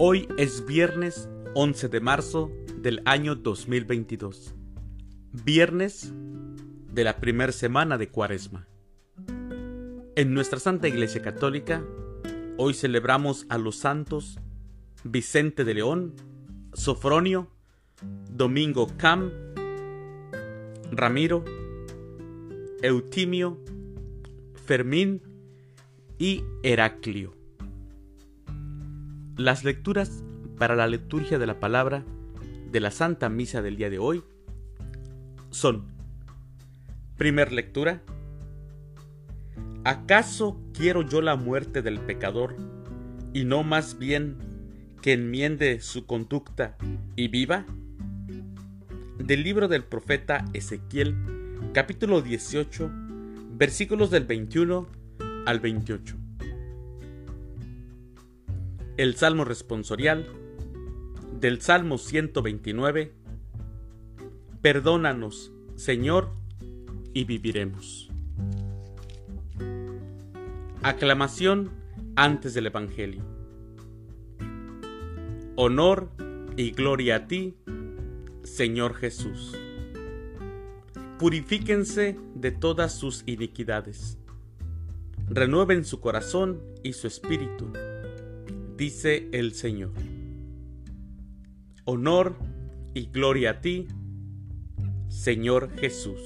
Hoy es viernes 11 de marzo del año 2022. Viernes de la primera semana de Cuaresma. En nuestra Santa Iglesia Católica, hoy celebramos a los santos Vicente de León, Sofronio, Domingo Cam, Ramiro, Eutimio, Fermín y Heraclio. Las lecturas para la liturgia de la palabra de la Santa Misa del día de hoy son, primer lectura, ¿acaso quiero yo la muerte del pecador y no más bien que enmiende su conducta y viva? Del libro del profeta Ezequiel, capítulo 18, versículos del 21 al 28. El Salmo responsorial del Salmo 129. Perdónanos, Señor, y viviremos. Aclamación antes del Evangelio. Honor y gloria a ti, Señor Jesús. Purifíquense de todas sus iniquidades. Renueven su corazón y su espíritu, dice el Señor. Honor y gloria a ti, Señor Jesús.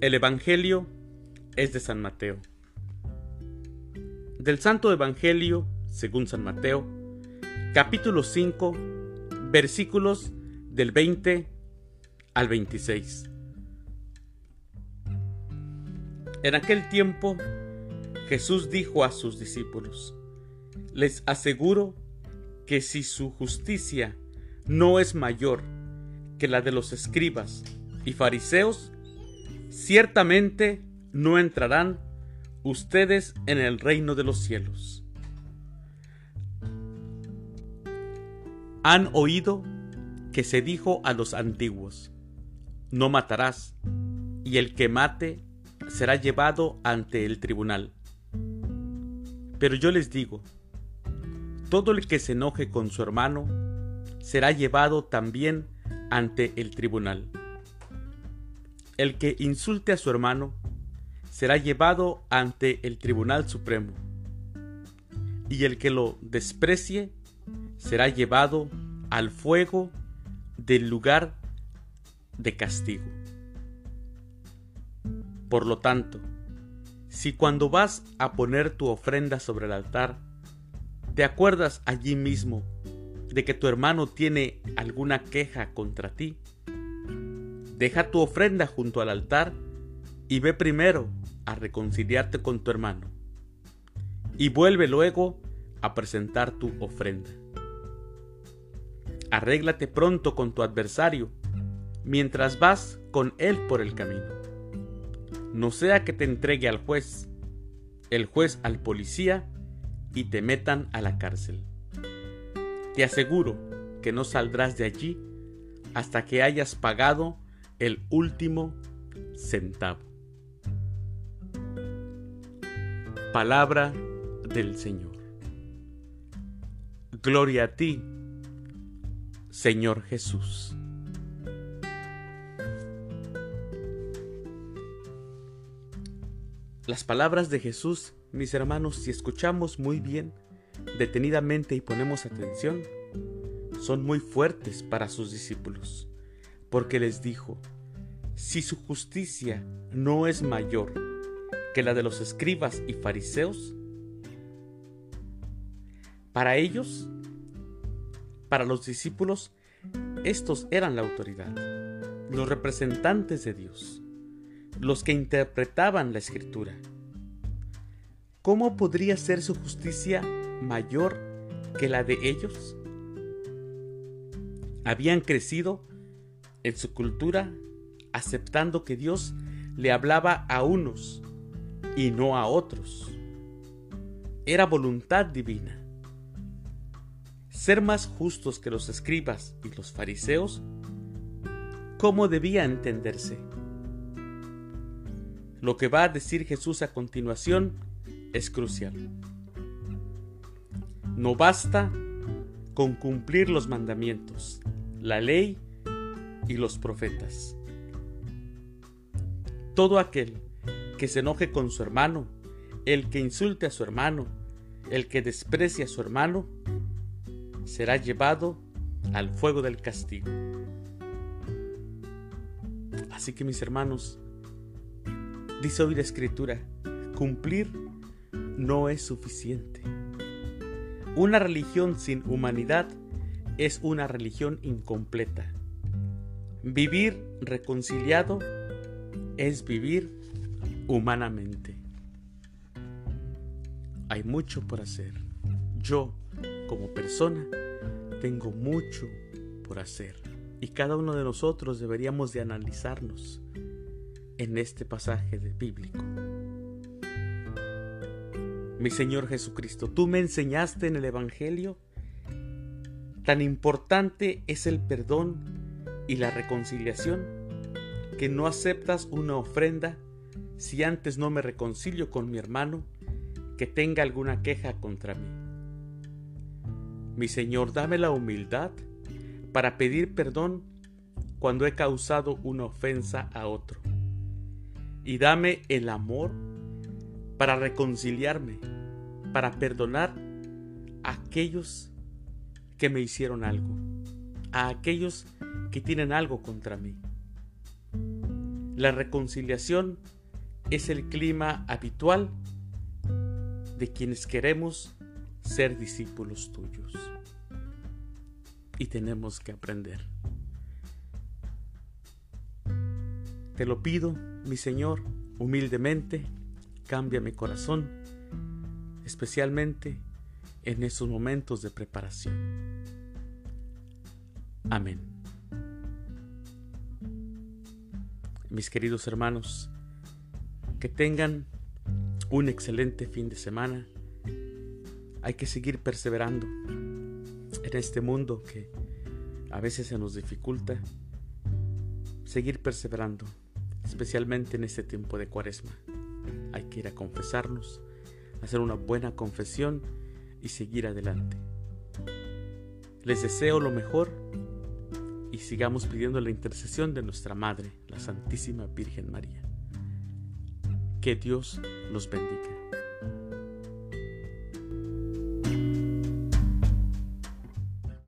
El Evangelio es de San Mateo. Del Santo Evangelio, según San Mateo, capítulo 5, versículos del 20 al 26. En aquel tiempo, Jesús dijo a sus discípulos, les aseguro que si su justicia no es mayor que la de los escribas y fariseos, ciertamente no entrarán ustedes en el reino de los cielos. Han oído que se dijo a los antiguos, no matarás, y el que mate será llevado ante el tribunal. Pero yo les digo, todo el que se enoje con su hermano será llevado también ante el tribunal. El que insulte a su hermano será llevado ante el Tribunal Supremo. Y el que lo desprecie será llevado al fuego del lugar de castigo. Por lo tanto, si cuando vas a poner tu ofrenda sobre el altar, ¿Te acuerdas allí mismo de que tu hermano tiene alguna queja contra ti? Deja tu ofrenda junto al altar y ve primero a reconciliarte con tu hermano. Y vuelve luego a presentar tu ofrenda. Arréglate pronto con tu adversario mientras vas con él por el camino. No sea que te entregue al juez, el juez al policía y te metan a la cárcel. Te aseguro que no saldrás de allí hasta que hayas pagado el último centavo. Palabra del Señor. Gloria a ti, Señor Jesús. Las palabras de Jesús mis hermanos, si escuchamos muy bien, detenidamente y ponemos atención, son muy fuertes para sus discípulos, porque les dijo, si su justicia no es mayor que la de los escribas y fariseos, para ellos, para los discípulos, estos eran la autoridad, los representantes de Dios, los que interpretaban la escritura ¿cómo podría ser su justicia mayor que la de ellos? Habían crecido en su cultura aceptando que Dios le hablaba a unos y no a otros. Era voluntad divina. Ser más justos que los escribas y los fariseos, ¿cómo debía entenderse? Lo que va a decir Jesús a continuación es crucial. No basta con cumplir los mandamientos, la ley y los profetas. Todo aquel que se enoje con su hermano, el que insulte a su hermano, el que desprecie a su hermano, será llevado al fuego del castigo. Así que mis hermanos, dice hoy la escritura, cumplir no es suficiente. Una religión sin humanidad es una religión incompleta. Vivir reconciliado es vivir humanamente. Hay mucho por hacer. Yo, como persona, tengo mucho por hacer. Y cada uno de nosotros deberíamos de analizarnos en este pasaje bíblico. Mi Señor Jesucristo, tú me enseñaste en el Evangelio, tan importante es el perdón y la reconciliación, que no aceptas una ofrenda si antes no me reconcilio con mi hermano que tenga alguna queja contra mí. Mi Señor, dame la humildad para pedir perdón cuando he causado una ofensa a otro. Y dame el amor para reconciliarme, para perdonar a aquellos que me hicieron algo, a aquellos que tienen algo contra mí. La reconciliación es el clima habitual de quienes queremos ser discípulos tuyos. Y tenemos que aprender. Te lo pido, mi Señor, humildemente, cambia mi corazón, especialmente en esos momentos de preparación. Amén. Mis queridos hermanos, que tengan un excelente fin de semana. Hay que seguir perseverando en este mundo que a veces se nos dificulta. Seguir perseverando, especialmente en este tiempo de cuaresma. Hay que ir a confesarnos, hacer una buena confesión y seguir adelante. Les deseo lo mejor y sigamos pidiendo la intercesión de nuestra Madre, la Santísima Virgen María. Que Dios los bendiga.